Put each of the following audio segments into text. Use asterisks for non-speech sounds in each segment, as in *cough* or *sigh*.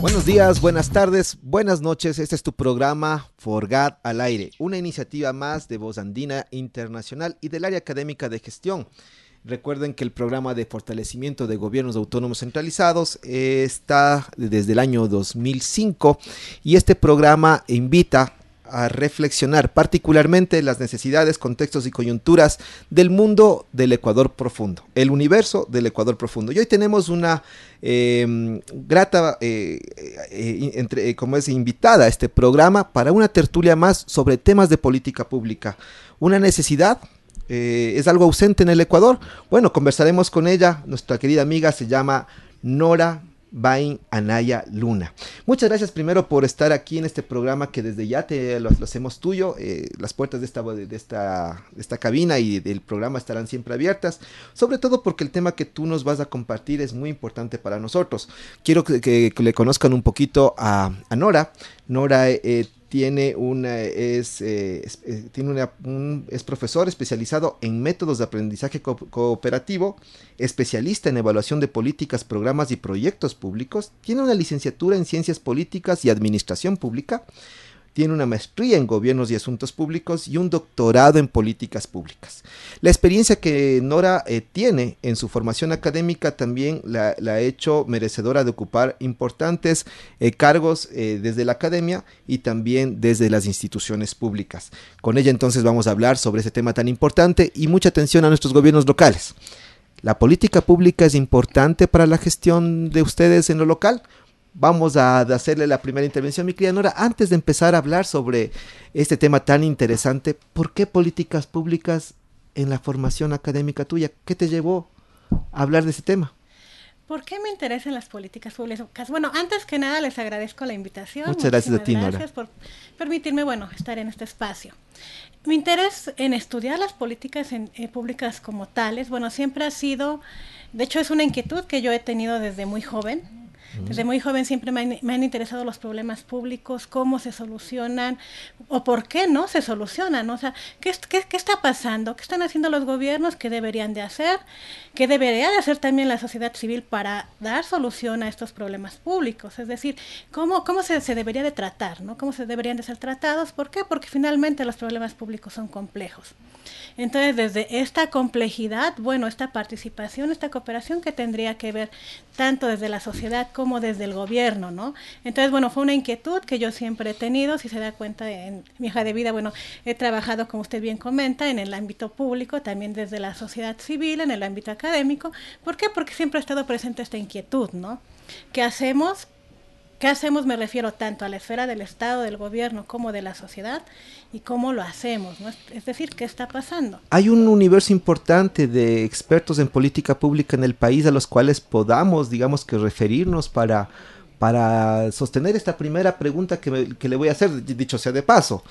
Buenos días, buenas tardes, buenas noches. Este es tu programa Forgat al aire, una iniciativa más de Voz Andina Internacional y del área académica de gestión. Recuerden que el programa de fortalecimiento de gobiernos autónomos centralizados está desde el año 2005 y este programa invita a reflexionar particularmente las necesidades, contextos y coyunturas del mundo del Ecuador profundo, el universo del Ecuador profundo. Y hoy tenemos una em, grata, eh, eh, entre, como es invitada a este programa para una tertulia más sobre temas de política pública. Una necesidad eh, es algo ausente en el Ecuador. Bueno, conversaremos con ella. Nuestra querida amiga se llama Nora Bain Anaya Luna. Muchas gracias primero por estar aquí en este programa que desde ya te lo, hacemos tuyo. Eh, las puertas de esta, de, esta, esta cabina y del programa estarán siempre abiertas, sobre todo porque el tema que tú nos vas a compartir es muy importante para nosotros. Quiero que, le conozcan un poquito a, Nora. Nora eh, tiene una, es, eh, eh, tiene una, es profesor especializado en métodos de aprendizaje cooperativo, especialista en evaluación de políticas, programas y proyectos públicos, tiene una licenciatura en ciencias políticas y administración pública, tiene una maestría en gobiernos y asuntos públicos y un doctorado en políticas públicas. La experiencia que Nora eh, tiene en su formación académica también la, ha hecho merecedora de ocupar importantes eh, cargos eh, desde la academia y también desde las instituciones públicas. Con ella entonces vamos a hablar sobre ese tema tan importante y mucha atención a nuestros gobiernos locales. ¿La política pública es importante para la gestión de ustedes en lo local? Vamos a hacerle la primera intervención, mi querida Nora. Antes de empezar a hablar sobre este tema tan interesante, ¿por qué políticas públicas en la formación académica tuya? ¿Qué te llevó a hablar de ese tema? ¿Por qué me interesan las políticas públicas? Bueno, antes que nada les agradezco la invitación. Muchas gracias a ti, Nora. Gracias por permitirme, bueno, estar en este espacio. Mi interés en estudiar las políticas en, eh, públicas como tales, bueno, siempre ha sido, de hecho es una inquietud que yo he tenido desde muy joven desde muy joven siempre me han, interesado los problemas públicos, cómo se solucionan o por qué no se solucionan. O sea, ¿qué, qué, qué está pasando? ¿Qué están haciendo los gobiernos? ¿Qué deberían de hacer? ¿Qué debería de hacer también la sociedad civil para dar solución a estos problemas públicos? Es decir, ¿cómo, cómo se, se debería de tratar? ¿no? ¿Cómo se deberían de ser tratados? ¿Por qué? Porque finalmente los problemas públicos son complejos. Entonces, desde esta complejidad, bueno, esta participación, esta cooperación que tendría que ver tanto desde la sociedad como desde el gobierno, ¿no? Entonces, bueno, fue una inquietud que yo siempre he tenido, si se da cuenta en mi hija de vida, bueno, he trabajado, como usted bien comenta, en el ámbito público, también desde la sociedad civil, en el ámbito académico. ¿Por qué? Porque siempre ha estado presente esta inquietud, ¿no? ¿Qué hacemos? ¿Qué hacemos? Me refiero tanto a la esfera del Estado, del gobierno, como de la sociedad y cómo lo hacemos, ¿no? Es decir, ¿qué está pasando? Hay un universo importante de expertos en política pública en el país a los cuales podamos, digamos que, referirnos para, para sostener esta primera pregunta que, que le voy a hacer, dicho sea de paso.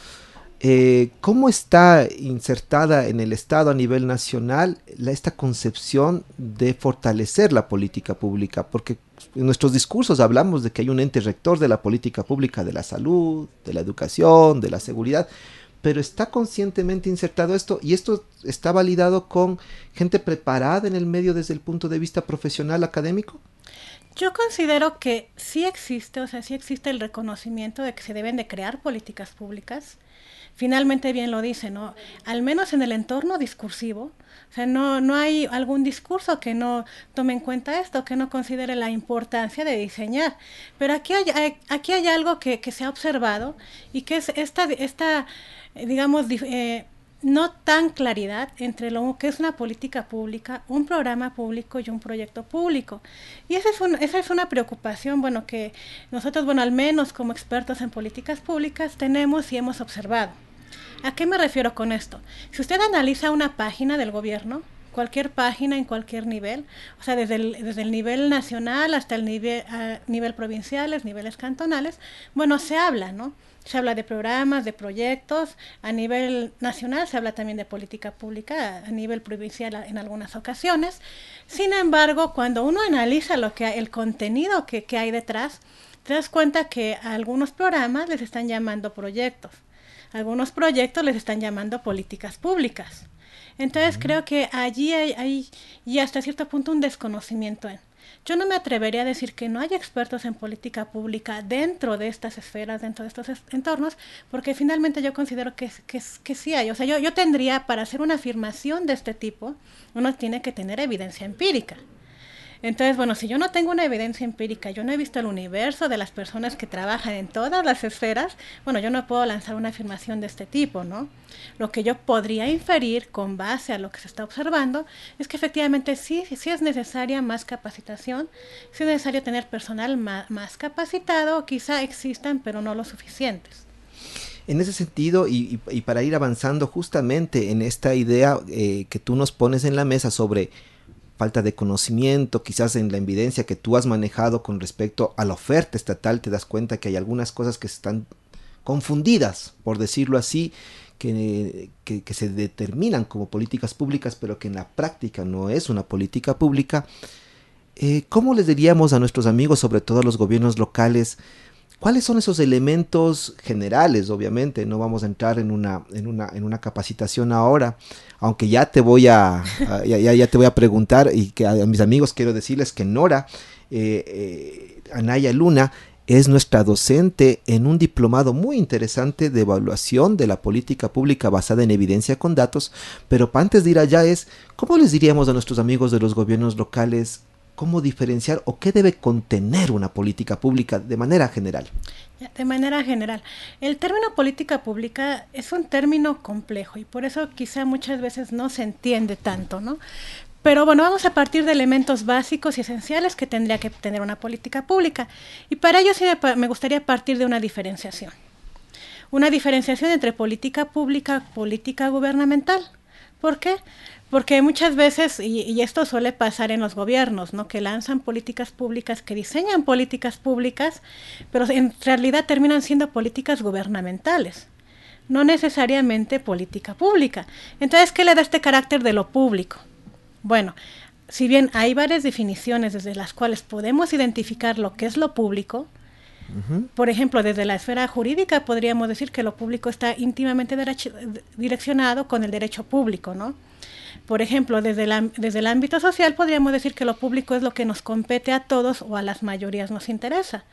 Eh, ¿Cómo está insertada en el Estado a nivel nacional esta concepción de fortalecer la política pública? Porque en nuestros discursos hablamos de que hay un ente rector de la política pública de la salud, de la educación, de la seguridad, pero está conscientemente insertado esto y esto está validado con gente preparada en el medio desde el punto de vista profesional académico. Yo considero que sí existe, o sea, sí existe el reconocimiento de que se deben de crear políticas públicas finalmente bien lo dice, ¿no? Al menos en el entorno discursivo, o sea, no, no hay algún discurso que no tome en cuenta esto, que no considere la importancia de diseñar. Pero aquí hay, aquí hay algo que, que, se ha observado y que es esta, esta digamos, eh, no tan claridad entre lo que es una política pública, un programa público y un proyecto público. Y esa es, esa es una preocupación, bueno, que nosotros, bueno, al menos como expertos en políticas públicas tenemos y hemos observado. ¿A qué me refiero con esto? Si usted analiza una página del gobierno, cualquier página, en cualquier nivel, o sea, desde el, desde el nivel nacional hasta el nivel, a nivel provinciales, niveles cantonales, bueno, se habla, ¿no? Se habla de programas, de proyectos, a nivel nacional se habla también de política pública, a nivel provincial en algunas ocasiones. Sin embargo, cuando uno analiza lo que el contenido que, que hay detrás, te das cuenta que a algunos programas les están llamando proyectos, algunos proyectos les están llamando políticas públicas. Entonces creo que allí hay, hay, y hasta cierto punto un desconocimiento en. Yo no me atrevería a decir que no hay expertos en política pública dentro de estas esferas, dentro de estos entornos, porque finalmente yo considero que, que, que sí hay. O sea, yo, yo tendría, para hacer una afirmación de este tipo, uno tiene que tener evidencia empírica. Entonces, bueno, si yo no tengo una evidencia empírica, yo no he visto el universo de las personas que trabajan en todas las esferas, bueno, yo no puedo lanzar una afirmación de este tipo, ¿no? Lo que yo podría inferir con base a lo que se está observando es que efectivamente sí, sí es necesaria más capacitación, sí es necesario tener personal más, capacitado, quizá existan, pero no lo suficientes. En ese sentido, y, y, para ir avanzando justamente en esta idea eh, que tú nos pones en la mesa sobre falta de conocimiento, quizás en la evidencia que tú has manejado con respecto a la oferta estatal, te das cuenta que hay algunas cosas que están confundidas, por decirlo así, que, que, se determinan como políticas públicas, pero que en la práctica no es una política pública. Eh, ¿Cómo les diríamos a nuestros amigos, sobre todo a los gobiernos locales, ¿Cuáles son esos elementos generales? Obviamente, no vamos a entrar en una, en una, en una capacitación ahora, aunque ya te voy a, ya, ya, te voy a preguntar y que a, mis amigos quiero decirles que Nora, eh, eh, Anaya Luna, es nuestra docente en un diplomado muy interesante de evaluación de la política pública basada en evidencia con datos, pero antes de ir allá es, ¿cómo les diríamos a nuestros amigos de los gobiernos locales cómo diferenciar o qué debe contener una política pública de manera general. De manera general, el término política pública es un término complejo y por eso quizá muchas veces no se entiende tanto, ¿no? Pero bueno, vamos a partir de elementos básicos y esenciales que tendría que tener una política pública. Y para ello sí me gustaría partir de una diferenciación. Una diferenciación entre política pública y política gubernamental. ¿Por qué? Porque muchas veces, y, esto suele pasar en los gobiernos, ¿no? Que lanzan políticas públicas, que diseñan políticas públicas, pero en realidad terminan siendo políticas gubernamentales, no necesariamente política pública. Entonces, ¿qué le da este carácter de lo público? Bueno, si bien hay varias definiciones desde las cuales podemos identificar lo que es lo público, por ejemplo, desde la esfera jurídica podríamos decir que lo público está íntimamente direccionado con el derecho público, ¿no? Por ejemplo, desde, el ámbito social podríamos decir que lo público es lo que nos compete a todos o a las mayorías nos interesa.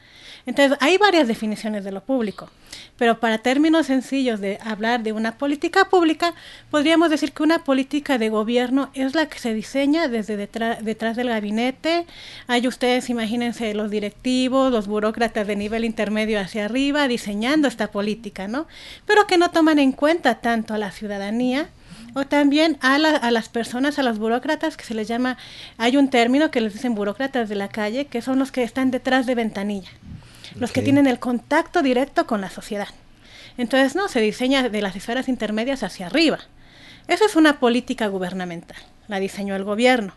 Entonces, hay varias definiciones de lo público, pero para términos sencillos de hablar de una política pública, podríamos decir que una política de gobierno es la que se diseña desde detrás del gabinete. Hay ustedes, imagínense, los directivos, los burócratas de nivel intermedio hacia arriba, diseñando esta política, ¿no? Pero que no toman en cuenta tanto a la ciudadanía o también a, a, las personas, a los burócratas que se les llama, hay un término que les dicen burócratas de la calle, que son los que están detrás de ventanilla, los que tienen el contacto directo con la sociedad. Entonces, no, se diseña de las esferas intermedias hacia arriba. Esa es una política gubernamental, la diseñó el gobierno.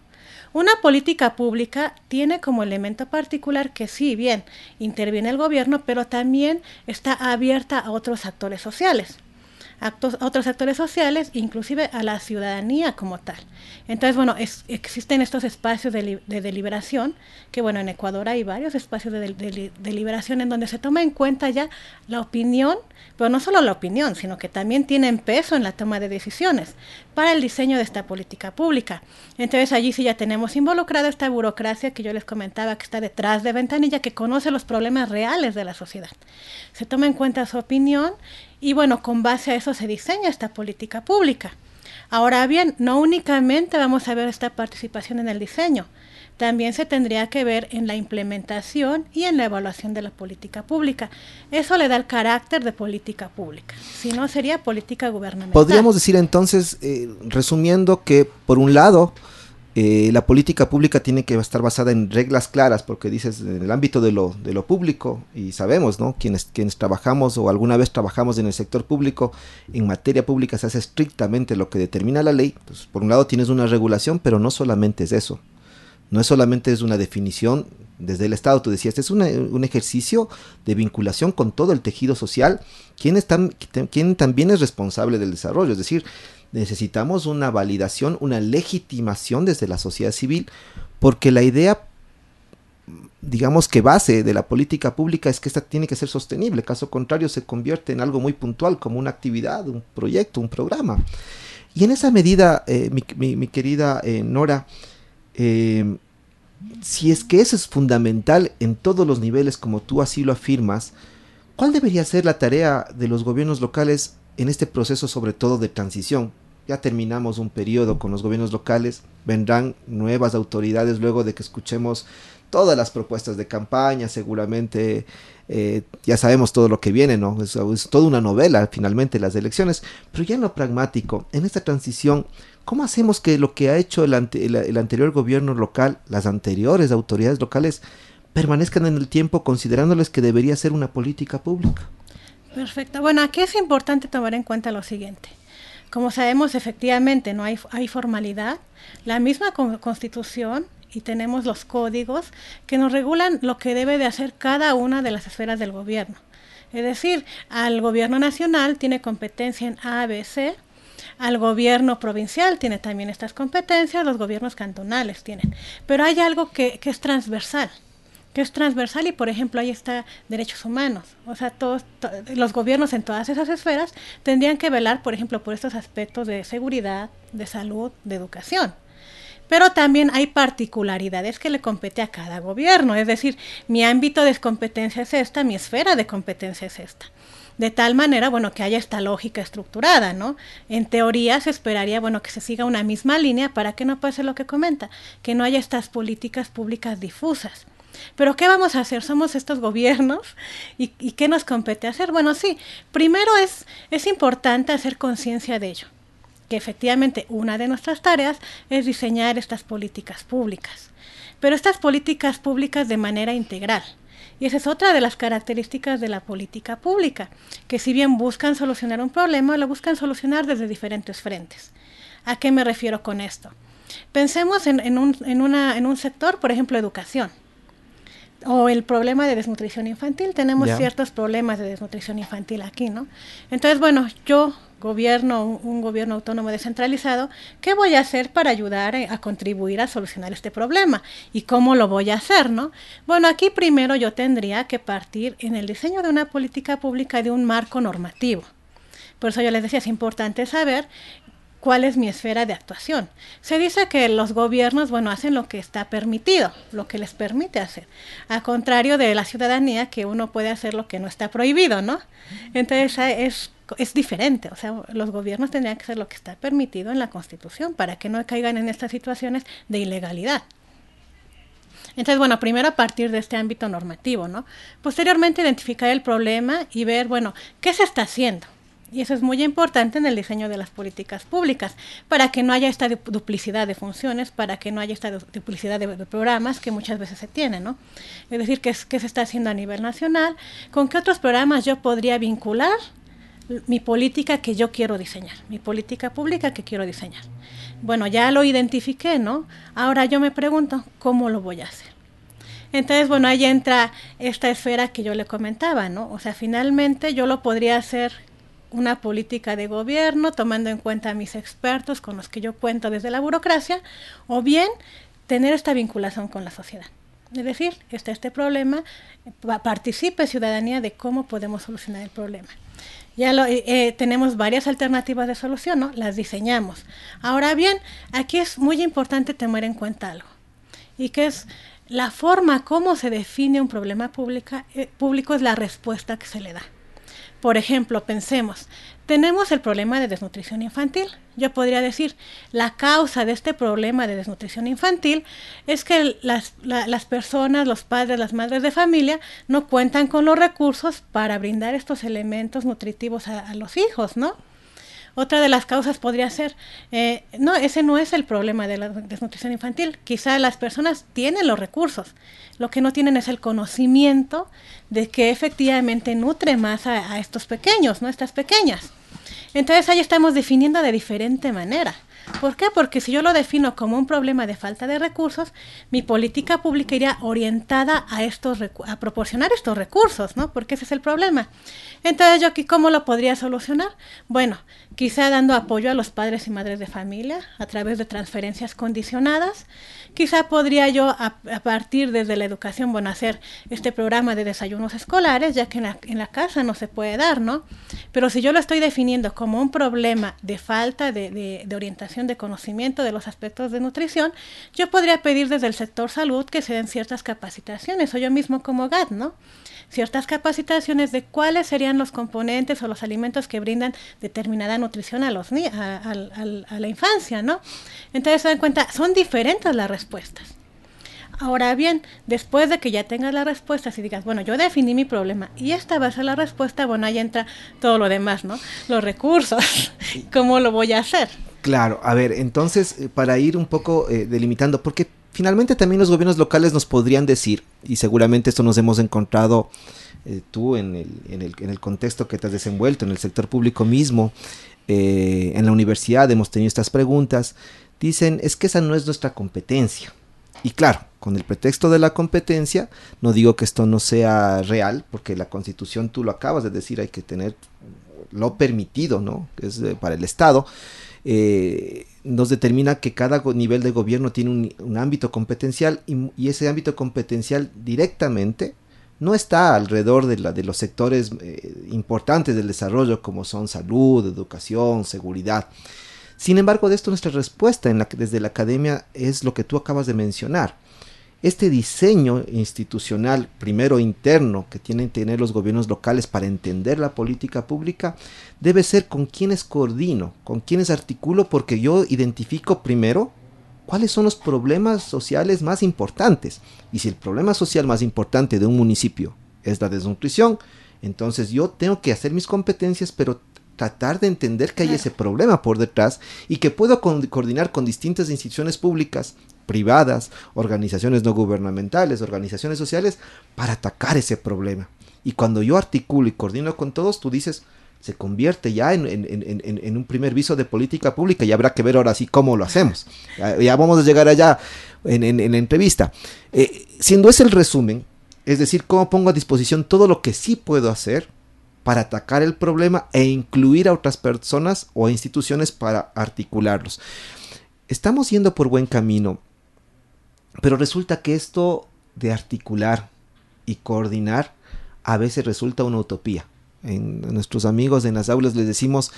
Una política pública tiene como elemento particular que sí, bien, interviene el gobierno, pero también está abierta a otros actores sociales actos, otros actores sociales, inclusive a la ciudadanía como tal. Entonces, bueno, existen estos espacios de, deliberación, que bueno, en Ecuador hay varios espacios de, deliberación en donde se toma en cuenta ya la opinión, pero no solo la opinión, sino que también tienen peso en la toma de decisiones para el diseño de esta política pública. Entonces, allí sí ya tenemos involucrada esta burocracia que yo les comentaba que está detrás de Ventanilla, que conoce los problemas reales de la sociedad. Se toma en cuenta su opinión y bueno, con base a eso se diseña esta política pública. Ahora bien, no únicamente vamos a ver esta participación en el diseño, también se tendría que ver en la implementación y en la evaluación de la política pública. Eso le da el carácter de política pública, si no sería política gubernamental. Podríamos decir entonces, eh, resumiendo, que por un lado, eh, la política pública tiene que estar basada en reglas claras, porque dices en el ámbito de lo, de lo público, y sabemos, ¿no? Quienes, quienes trabajamos o alguna vez trabajamos en el sector público, en materia pública se hace estrictamente lo que determina la ley. Entonces, por un lado tienes una regulación, pero no solamente es eso. No es solamente es una definición desde el Estado, tú decías, es un ejercicio de vinculación con todo el tejido social, quien, quien también es responsable del desarrollo, es decir, necesitamos una validación, una legitimación desde la sociedad civil, porque la idea, digamos que base de la política pública es que esta tiene que ser sostenible, caso contrario se convierte en algo muy puntual, como una actividad, un proyecto, un programa. Y en esa medida, eh, mi, querida eh, Nora, eh, si es que eso es fundamental en todos los niveles, como tú así lo afirmas, ¿cuál debería ser la tarea de los gobiernos locales en este proceso, sobre todo de transición? Ya terminamos un periodo con los gobiernos locales, vendrán nuevas autoridades luego de que escuchemos todas las propuestas de campaña, seguramente eh, ya sabemos todo lo que viene, ¿no? Es, es, toda una novela finalmente las elecciones, pero ya en lo pragmático, en esta transición, ¿Cómo hacemos que lo que ha hecho el, anterior gobierno local, las anteriores autoridades locales, permanezcan en el tiempo considerándoles que debería ser una política pública? Perfecto. Bueno, aquí es importante tomar en cuenta lo siguiente. Como sabemos, efectivamente, no hay, hay formalidad. La misma constitución y tenemos los códigos que nos regulan lo que debe de hacer cada una de las esferas del gobierno. Es decir, al gobierno nacional tiene competencia en A, B, C, al gobierno provincial tiene también estas competencias, los gobiernos cantonales tienen. Pero hay algo que, es transversal, que es transversal y por ejemplo ahí está derechos humanos. O sea, todos los gobiernos en todas esas esferas tendrían que velar, por ejemplo, por estos aspectos de seguridad, de salud, de educación. Pero también hay particularidades que le compete a cada gobierno, es decir, mi ámbito de competencia es esta, mi esfera de competencia es esta de tal manera, bueno, que haya esta lógica estructurada, ¿no? En teoría se esperaría, bueno, que se siga una misma línea para que no pase lo que comenta, que no haya estas políticas públicas difusas. Pero ¿qué vamos a hacer? Somos estos gobiernos y, ¿qué nos compete hacer? Bueno, sí, primero es, es importante hacer conciencia de ello, que efectivamente una de nuestras tareas es diseñar estas políticas públicas, pero estas políticas públicas de manera integral y esa es otra de las características de la política pública, que si bien buscan solucionar un problema, lo buscan solucionar desde diferentes frentes. ¿A qué me refiero con esto? Pensemos en, un, en, una, en un sector, por ejemplo, educación o el problema de desnutrición infantil. Tenemos ciertos problemas de desnutrición infantil aquí, ¿no? Entonces, bueno, yo gobierno, un, gobierno autónomo descentralizado, ¿qué voy a hacer para ayudar a contribuir a solucionar este problema? ¿Y cómo lo voy a hacer, no? Bueno, aquí primero yo tendría que partir en el diseño de una política pública de un marco normativo. Por eso yo les decía, es importante saber cuál es mi esfera de actuación. Se dice que los gobiernos, bueno, hacen lo que está permitido, lo que les permite hacer, a contrario de la ciudadanía que uno puede hacer lo que no está prohibido, ¿no? Entonces es, es diferente, o sea, los gobiernos tendrían que hacer lo que está permitido en la Constitución para que no caigan en estas situaciones de ilegalidad. Entonces, bueno, primero a partir de este ámbito normativo, ¿no? Posteriormente identificar el problema y ver, bueno, ¿qué se está haciendo? Y eso es muy importante en el diseño de las políticas públicas, para que no haya esta duplicidad de funciones, para que no haya esta duplicidad de, programas que muchas veces se tiene, ¿no? Es decir, qué, qué se está haciendo a nivel nacional, con qué otros programas yo podría vincular mi política que yo quiero diseñar, mi política pública que quiero diseñar. Bueno, ya lo identifiqué, ¿no? Ahora yo me pregunto, ¿cómo lo voy a hacer? Entonces, bueno, ahí entra esta esfera que yo le comentaba, ¿no? O sea, finalmente yo lo podría hacer una política de gobierno, tomando en cuenta a mis expertos con los que yo cuento desde la burocracia, o bien tener esta vinculación con la sociedad. Es decir, está este problema, participe ciudadanía de cómo podemos solucionar el problema. Ya lo, eh, eh, tenemos varias alternativas de solución, ¿no? Las diseñamos. Ahora bien, aquí es muy importante tener en cuenta algo, y que es la forma como se define un problema pública, eh, público es la respuesta que se le da. Por ejemplo, pensemos, tenemos el problema de desnutrición infantil. Yo podría decir, la causa de este problema de desnutrición infantil es que las, personas, los padres, las madres de familia, no cuentan con los recursos para brindar estos elementos nutritivos a, a los hijos, ¿no? Otra de las causas podría ser, eh, no, ese no es el problema de la desnutrición infantil. Quizá las personas tienen los recursos, lo que no tienen es el conocimiento de que efectivamente nutre más a, estos pequeños, ¿no? Estas pequeñas. Entonces ahí estamos definiendo de diferente manera. ¿Por qué? Porque si yo lo defino como un problema de falta de recursos, mi política pública iría orientada a estos a proporcionar estos recursos, ¿no? Porque ese es el problema. Entonces, yo aquí cómo lo podría solucionar? Bueno, quizá dando apoyo a los padres y madres de familia a través de transferencias condicionadas. Quizá podría yo a, partir desde la educación, bueno, hacer este programa de desayunos escolares, ya que en la, en la, casa no se puede dar, ¿no? Pero si yo lo estoy definiendo como un problema de falta de, de, de orientación de conocimiento de los aspectos de nutrición, yo podría pedir desde el sector salud que se den ciertas capacitaciones, o yo mismo como GAT, ¿no? ciertas capacitaciones de cuáles serían los componentes o los alimentos que brindan determinada nutrición a, los, a, a la infancia, ¿no? Entonces se dan cuenta, son diferentes las respuestas. Ahora bien, después de que ya tengas la respuesta, si digas, bueno, yo definí mi problema y esta va a ser la respuesta, bueno, ahí entra todo lo demás, ¿no? Los recursos, *laughs* ¿cómo lo voy a hacer? Claro, a ver, entonces, eh, para ir un poco eh, delimitando, porque finalmente también los gobiernos locales nos podrían decir, y seguramente esto nos hemos encontrado eh, tú en el, en, el, en el, contexto que te has desenvuelto, en el sector público mismo, en la universidad hemos tenido estas preguntas, dicen, es que esa no es nuestra competencia. Y claro, con el pretexto de la competencia, no digo que esto no sea real, porque la constitución, tú lo acabas de decir, hay que tener lo permitido, ¿no? Es para el Estado. Eh, nos determina que cada nivel de gobierno tiene un, ámbito competencial y, ese ámbito competencial directamente no está alrededor de los sectores eh, importantes del desarrollo como son salud, educación, seguridad. Sin embargo, de esto nuestra respuesta en la, desde la academia es lo que tú acabas de mencionar. Este diseño institucional, primero interno, que tienen que tener los gobiernos locales para entender la política pública, debe ser con quienes coordino, con quienes articulo, porque yo identifico primero cuáles son los problemas sociales más importantes. Y si el problema social más importante de un municipio es la desnutrición, entonces yo tengo que hacer mis competencias, pero tratar de entender que hay ese problema por detrás y que puedo coordinar con distintas instituciones públicas privadas, organizaciones no gubernamentales, organizaciones sociales, para atacar ese problema. Y cuando yo articulo y coordino con todos, tú dices, se convierte ya en, en, en, en, un primer viso de política pública y habrá que ver ahora sí cómo lo hacemos. Ya, ya vamos a llegar allá en, la entrevista. Eh, siendo ese el resumen, es decir, cómo pongo a disposición todo lo que sí puedo hacer para atacar el problema e incluir a otras personas o instituciones para articularlos. Estamos yendo por buen camino pero resulta que esto de articular y coordinar a veces resulta una utopía. En, nuestros amigos en las aulas les decimos,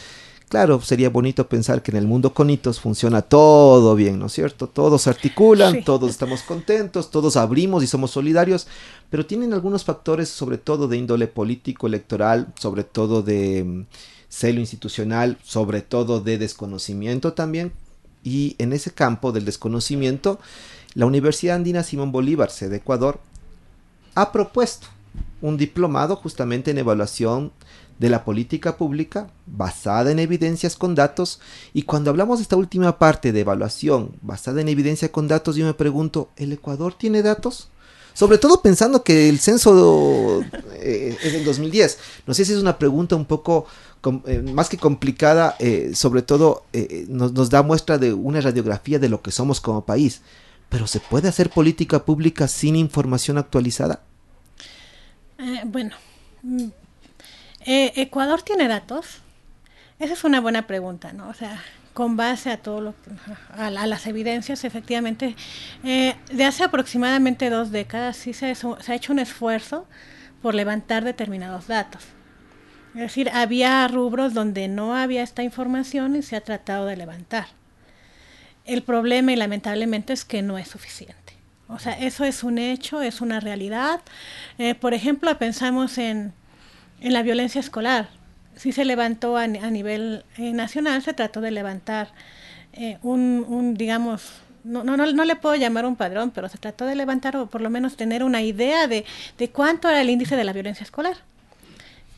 claro, sería bonito pensar que en el mundo con hitos funciona todo bien, ¿no es cierto? Todos articulan, sí. todos estamos contentos, todos abrimos y somos solidarios, pero tienen algunos factores, sobre todo de índole político, electoral, sobre todo de um, celo institucional, sobre todo de desconocimiento también. Y en ese campo del desconocimiento, la Universidad Andina Simón Bolívar, sede Ecuador, ha propuesto un diplomado justamente en evaluación de la política pública basada en evidencias con datos y cuando hablamos de esta última parte de evaluación basada en evidencia con datos yo me pregunto, ¿el Ecuador tiene datos? Sobre todo pensando que el censo eh, es del 2010. No sé si es una pregunta un poco eh, más que complicada, eh, sobre todo nos, nos da muestra de una radiografía de lo que somos como país. Pero ¿se puede hacer política pública sin información actualizada? Bueno, eh, ¿Ecuador tiene datos? Esa es una buena pregunta, ¿no? O sea, con base a todo lo a, las evidencias, efectivamente, eh, de hace aproximadamente dos décadas sí se, se ha hecho un esfuerzo por levantar determinados datos. Es decir, había rubros donde no había esta información y se ha tratado de levantar. El problema, y lamentablemente, es que no es suficiente. O sea, eso es un hecho, es una realidad. Eh, por ejemplo, pensamos en, en, la violencia escolar. Si se levantó a, a nivel eh, nacional, se trató de levantar eh, un, un, digamos, no, no, no, le puedo llamar un padrón, pero se trató de levantar o por lo menos tener una idea de, de cuánto era el índice de la violencia escolar.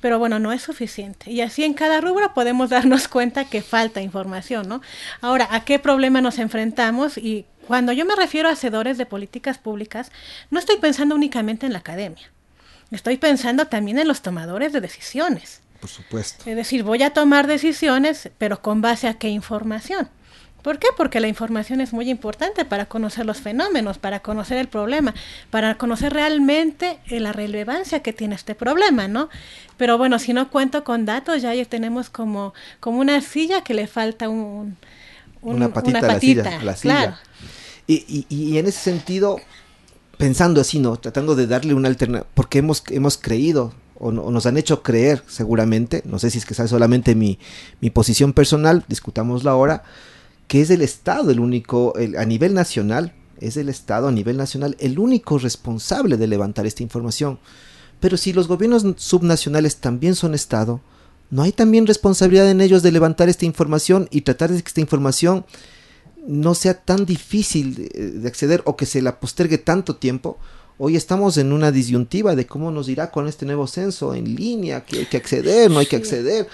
pero bueno, no es suficiente. Y así en cada rubro podemos *laughs* darnos cuenta que falta información, ¿no? Ahora, ¿a qué problema nos enfrentamos? Y cuando yo me refiero a hacedores de políticas públicas, no estoy pensando únicamente en la academia. Estoy pensando también en los tomadores de decisiones. Por supuesto. Es decir, voy a tomar decisiones, pero con base a qué información. ¿Por qué? Porque la información es muy importante para conocer los fenómenos, para conocer el problema, para conocer realmente eh, la relevancia que tiene este problema, ¿no? Pero bueno, si no cuento con datos, ya tenemos como, como una silla que le falta un, una patita, una patita la silla. Claro. Y, y, y, en ese sentido, pensando así, ¿no? Tratando de darle una alternativa, porque hemos, hemos creído, o, nos han hecho creer seguramente, no sé si es que sea solamente mi, mi posición personal, discutámoslo ahora, que es el Estado el único, a nivel nacional, es el Estado a nivel nacional el único responsable de levantar esta información. Pero si los gobiernos subnacionales también son Estado, ¿no hay también responsabilidad en ellos de levantar esta información y tratar de que esta información no sea tan difícil de, acceder o que se la postergue tanto tiempo? Hoy estamos en una disyuntiva de cómo nos irá con este nuevo censo en línea, que hay que acceder, no hay que acceder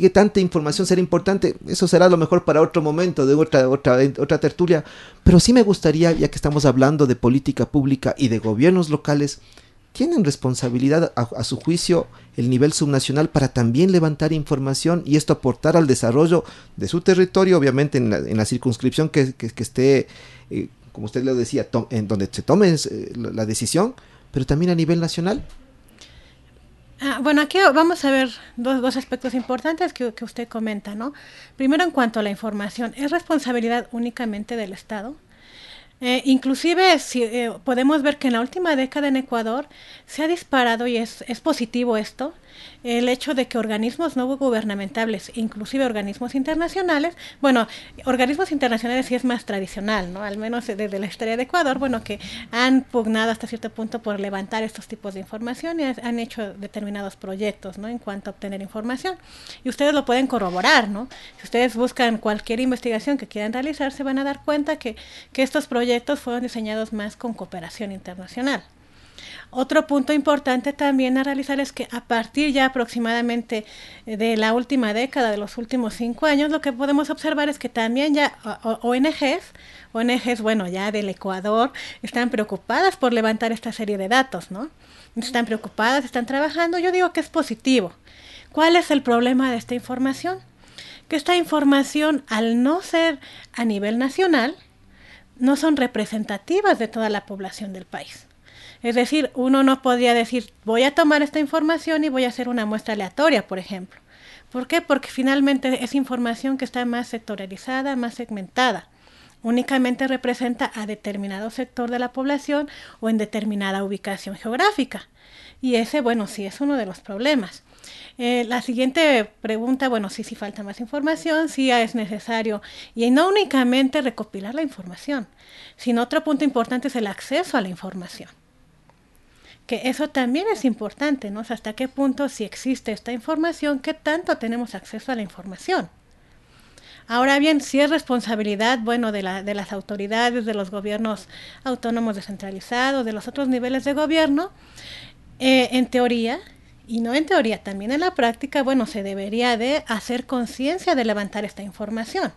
que, tanta información será importante, eso será lo mejor para otro momento, de otra, otra, otra tertulia, pero sí me gustaría, ya que estamos hablando de política pública y de gobiernos locales, tienen responsabilidad a, su juicio el nivel subnacional para también levantar información y esto aportar al desarrollo de su territorio, obviamente en la, circunscripción que, esté, eh, como usted lo decía, en donde se tome eh, la decisión, pero también a nivel nacional. Ah, bueno, aquí vamos a ver dos, dos aspectos importantes que, que, usted comenta, ¿no? Primero, en cuanto a la información, ¿es responsabilidad únicamente del Estado? Eh, inclusive si, eh, podemos ver que en la última década en Ecuador se ha disparado y es, es positivo esto, el hecho de que organismos no gubernamentales, inclusive organismos internacionales, bueno, organismos internacionales sí es más tradicional, ¿no? Al menos desde la historia de Ecuador, bueno, que han pugnado hasta cierto punto por levantar estos tipos de información y han hecho determinados proyectos, ¿no? En cuanto a obtener información. Y ustedes lo pueden corroborar, ¿no? Si ustedes buscan cualquier investigación que quieran realizar, se van a dar cuenta que, que estos proyectos fueron diseñados más con cooperación internacional. Otro punto importante también a realizar es que a partir ya aproximadamente eh, de la última década, de los últimos cinco años, lo que podemos observar es que también ya ONGs, ONGs, bueno, ya del Ecuador, están preocupadas por levantar esta serie de datos, ¿no? Están preocupadas, están trabajando. Yo digo que es positivo. ¿Cuál es el problema de esta información? Que esta información, al no ser a nivel nacional, no son representativas de toda la población del país. Es decir, uno no podía decir, voy a tomar esta información y voy a hacer una muestra aleatoria, por ejemplo. ¿Por qué? Porque finalmente es información que está más sectorializada, más segmentada. Únicamente representa a determinado sector de la población o en determinada ubicación geográfica. Y ese, bueno, sí es uno de los problemas. Eh, la siguiente pregunta, bueno, sí, sí falta más información, sí es necesario, y no únicamente recopilar la información, sino otro punto importante es el acceso a la información que eso también es importante, ¿no? hasta qué punto si existe esta información, qué tanto tenemos acceso a la información. Ahora bien, si es responsabilidad, bueno, de, la, de las autoridades, de los gobiernos autónomos descentralizados, de los otros niveles de gobierno, eh, en teoría, y no en teoría, también en la práctica, bueno, se debería de hacer conciencia de levantar esta información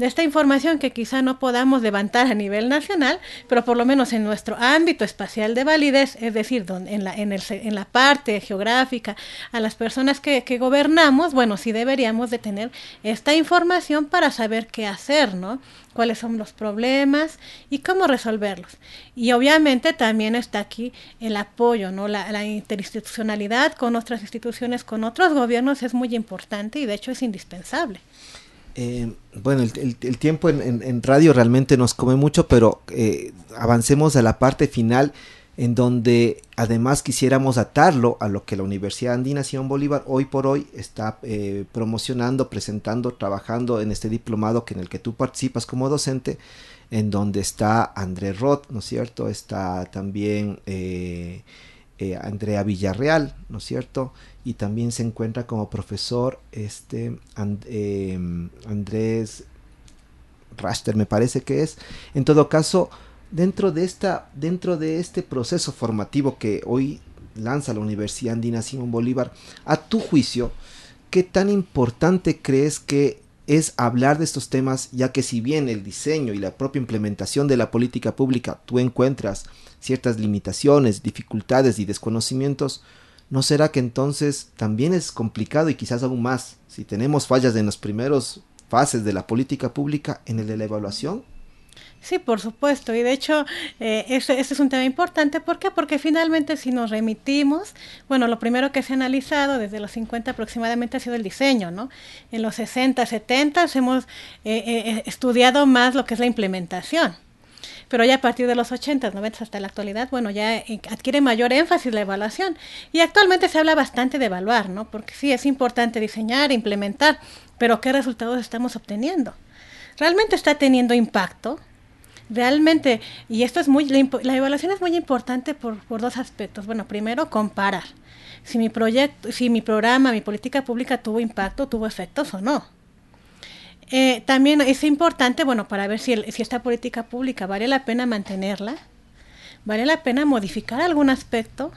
de esta información que quizá no podamos levantar a nivel nacional, pero por lo menos en nuestro ámbito espacial de validez, es decir, en, la, en, el, en la parte geográfica, a las personas que, que, gobernamos, bueno, sí deberíamos de tener esta información para saber qué hacer, ¿no? cuáles son los problemas y cómo resolverlos. Y obviamente también está aquí el apoyo, ¿no? La, la interinstitucionalidad con otras instituciones, con otros gobiernos es muy importante y de hecho es indispensable. Eh, bueno, el, tiempo en, radio realmente nos come mucho, pero eh, avancemos a la parte final en donde además quisiéramos atarlo a lo que la Universidad Andina Simón Bolívar hoy por hoy está eh, promocionando, presentando, trabajando en este diplomado que en el que tú participas como docente, en donde está Andrés Roth, ¿no es cierto? Está también Andrea Villarreal, ¿no es cierto? y también se encuentra como profesor este em, Andrés Raster me parece que es en todo caso dentro de esta dentro de este proceso formativo que hoy lanza la Universidad Andina Simón Bolívar, a tu juicio, ¿qué tan importante crees que es hablar de estos temas, ya que si bien el diseño y la propia implementación de la política pública tú encuentras ciertas limitaciones, dificultades y desconocimientos, ¿no será que entonces también es complicado y quizás aún más si tenemos fallas en las primeras fases de la política pública en el de la evaluación? Sí, por supuesto. Y de hecho, eh, ese, es un tema importante. ¿Por qué? Porque finalmente si nos remitimos, bueno, lo primero que se ha analizado desde los 50 aproximadamente ha sido el diseño, ¿no? En los 60, 70 hemos eh, eh, estudiado más lo que es la implementación. Pero ya a partir de los 80, 90 hasta la actualidad, bueno, ya adquiere mayor énfasis la evaluación. Y actualmente se habla bastante de evaluar, ¿no? Porque sí, es importante diseñar, implementar, pero ¿qué resultados estamos obteniendo? ¿Realmente está teniendo impacto? Realmente, y esto es muy, la, evaluación es muy importante por, por, dos aspectos. Bueno, primero, comparar si mi proyecto, si mi programa, mi política pública tuvo impacto, tuvo efectos o no. Eh, también es importante, bueno, para ver si, si esta política pública vale la pena mantenerla, vale la pena modificar algún aspecto,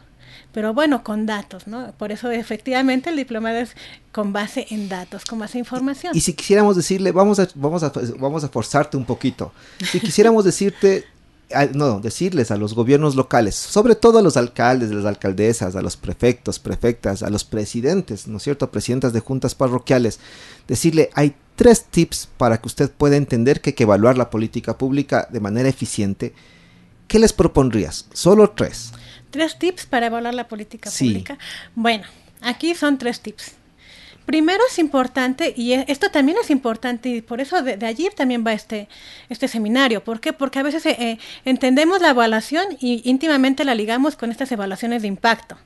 pero bueno, con datos, ¿no? Por eso efectivamente el diplomado es con base en datos, con base en información. Y, si quisiéramos decirle, vamos a, vamos a, vamos a forzarte un poquito, si quisiéramos decirte, no, decirles a los gobiernos locales, sobre todo a los alcaldes, las alcaldesas, a los prefectos, prefectas, a los presidentes, ¿no es cierto?, presidentas de juntas parroquiales, decirle, hay tres tips para que usted pueda entender que hay que evaluar la política pública de manera eficiente. ¿Qué les propondrías? Solo tres. ¿Tres tips para evaluar la política pública? Bueno, aquí son tres tips. Primero es importante, y e, esto también es importante, y por eso de, allí también va este, este seminario. ¿Por qué? Porque a veces eh, entendemos la evaluación y íntimamente la ligamos con estas evaluaciones de impacto.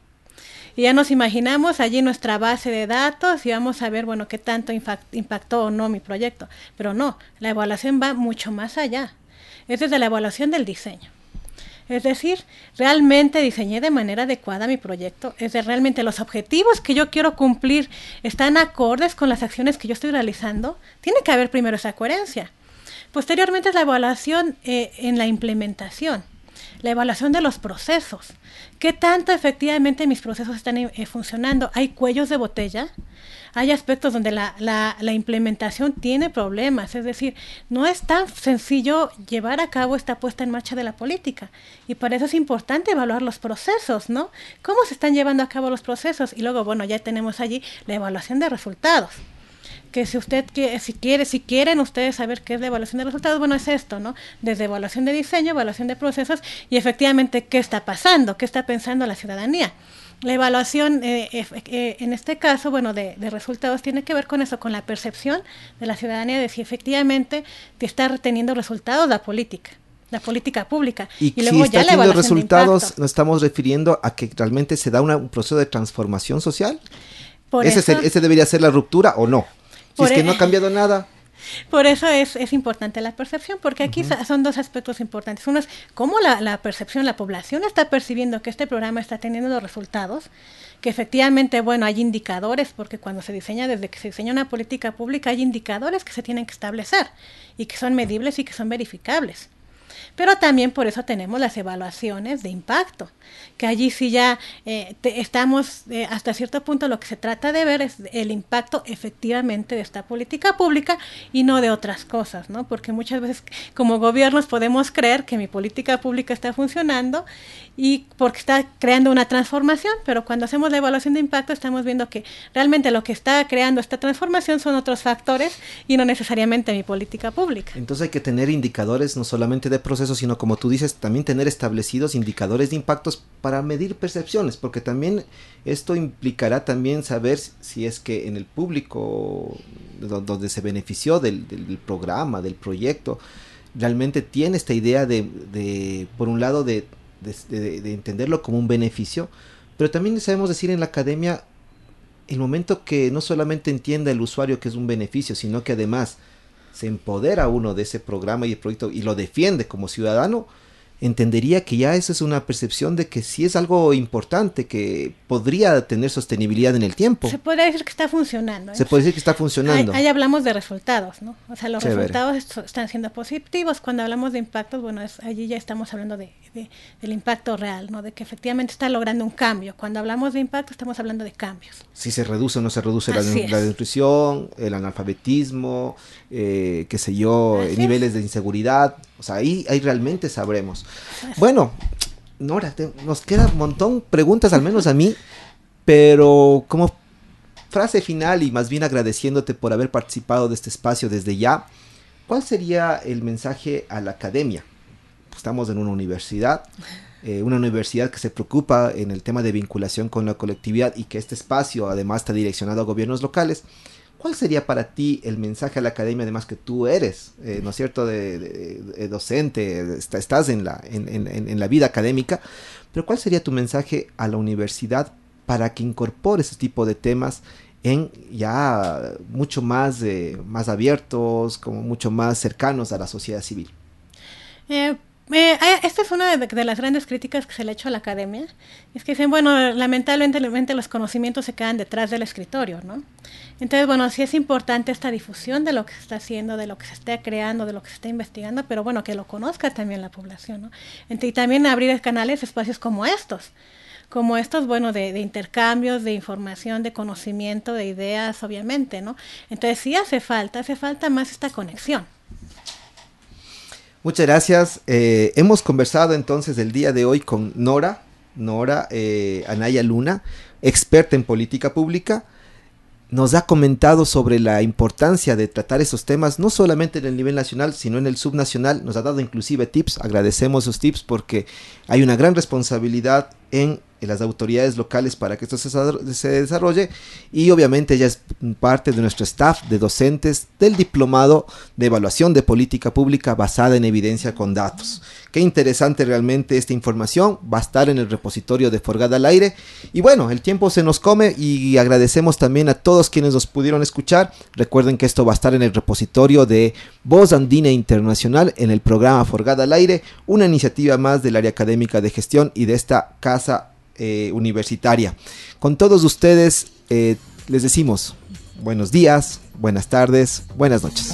Y ya nos imaginamos allí nuestra base de datos y vamos a ver, bueno, qué tanto impactó o no mi proyecto. Pero no, la evaluación va mucho más allá. Es desde la evaluación del diseño. Es decir, realmente diseñé de manera adecuada mi proyecto. Es de realmente los objetivos que yo quiero cumplir están acordes con las acciones que yo estoy realizando. Tiene que haber primero esa coherencia. Posteriormente es la evaluación eh, en la implementación, la evaluación de los procesos. ¿Qué tanto efectivamente mis procesos están eh, funcionando? ¿Hay cuellos de botella? hay aspectos donde la, la, la, implementación tiene problemas, es decir, no es tan sencillo llevar a cabo esta puesta en marcha de la política y por eso es importante evaluar los procesos, ¿no? ¿Cómo se están llevando a cabo los procesos? Y luego, bueno, ya tenemos allí la evaluación de resultados que si usted quiere, si quiere, si quieren ustedes saber qué es la evaluación de resultados, bueno, es esto, ¿no? Desde evaluación de diseño, evaluación de procesos y efectivamente qué está pasando, qué está pensando la ciudadanía. La evaluación, eh, eh, en este caso, bueno, de, resultados tiene que ver con eso, con la percepción de la ciudadanía de si efectivamente te está reteniendo resultados la política la política pública. Y, luego si ya está la resultados, nos estamos refiriendo a que realmente se da un proceso de transformación social. ¿Ese, ¿Ese debería ser la ruptura o no? Si es que no ha e- cambiado nada. Por eso es, es importante la percepción, porque aquí son dos aspectos importantes. Uno es cómo la, la, percepción, la población está percibiendo que este programa está teniendo los resultados, que efectivamente, bueno, hay indicadores, porque cuando se diseña, desde que se diseña una política pública, hay indicadores que se tienen que establecer y que son medibles y que son verificables. Pero también por eso tenemos las evaluaciones de impacto, que allí sí ya eh, estamos eh, hasta cierto punto lo que se trata de ver es el impacto efectivamente de esta política pública y no de otras cosas, ¿no? Porque muchas veces como gobiernos podemos creer que mi política pública está funcionando y porque está creando una transformación, pero cuando hacemos la evaluación de impacto estamos viendo que realmente lo que está creando esta transformación son otros factores y no necesariamente mi política pública. Entonces hay que tener indicadores no solamente de proceso, sino como tú dices, también tener establecidos indicadores de impactos para medir percepciones, porque también esto implicará también saber si es que en el público donde se benefició del, programa, del proyecto, realmente tiene esta idea de, por un lado, de de, entenderlo como un beneficio, pero también sabemos decir en la academia el momento que no solamente entienda el usuario que es un beneficio, sino que además se empodera uno de ese programa y el proyecto y lo defiende como ciudadano, entendería que ya eso es una percepción de que sí es algo importante, que podría tener sostenibilidad en el tiempo. Se puede decir que está funcionando. Se puede decir que está funcionando. Ahí, hablamos de resultados, ¿no? O sea, los resultados están siendo positivos. Cuando hablamos de impactos, bueno, allí ya estamos hablando de, del impacto real, ¿no? De que efectivamente está logrando un cambio. Cuando hablamos de impacto, estamos hablando de cambios. Si se reduce o no se reduce la, la, nutrición, el analfabetismo, eh, qué sé yo, niveles de inseguridad. O sea, ahí, ahí realmente sabremos. Bueno, Nora, nos queda un montón preguntas, al menos a mí, pero como frase final y más bien agradeciéndote por haber participado de este espacio desde ya, ¿cuál sería el mensaje a la academia? Estamos en una universidad, eh, una universidad que se preocupa en el tema de vinculación con la colectividad y que este espacio además está direccionado a gobiernos locales. ¿Cuál sería para ti el mensaje a la academia, además que tú eres, eh, ¿no es cierto?, de, docente, estás en la, en, la vida académica, pero ¿cuál sería tu mensaje a la universidad para que incorpore ese tipo de temas en ya mucho más, eh, más abiertos, como mucho más cercanos a la sociedad civil? Eh, eh, esta es una de, las grandes críticas que se le ha hecho a la academia. Es que dicen, bueno, lamentablemente los conocimientos se quedan detrás del escritorio, ¿no? Entonces, bueno, sí es importante esta difusión de lo que se está haciendo, de lo que se está creando, de lo que se está investigando, pero bueno, que lo conozca también la población, ¿no? y también abrir canales, espacios como estos, como estos, bueno, de, de, intercambios, de información, de conocimiento, de ideas, obviamente, ¿no? Entonces sí hace falta, hace falta más esta conexión. Muchas gracias. Eh, hemos conversado entonces el día de hoy con Nora, Nora eh, Anaya Luna, experta en política pública. Nos ha comentado sobre la importancia de tratar esos temas, no solamente en el nivel nacional, sino en el subnacional. Nos ha dado inclusive tips. Agradecemos esos tips porque hay una gran responsabilidad en en las autoridades locales para que esto se, desarrolle y obviamente ella es parte de nuestro staff de docentes del diplomado de evaluación de política pública basada en evidencia con datos. Qué interesante realmente esta información, va a estar en el repositorio de Forgada al Aire y bueno, el tiempo se nos come y agradecemos también a todos quienes nos pudieron escuchar. Recuerden que esto va a estar en el repositorio de Voz Andina Internacional en el programa Forgada al Aire, una iniciativa más del área académica de gestión y de esta casa eh, universitaria. Con todos ustedes eh, les decimos buenos días, buenas tardes, buenas noches.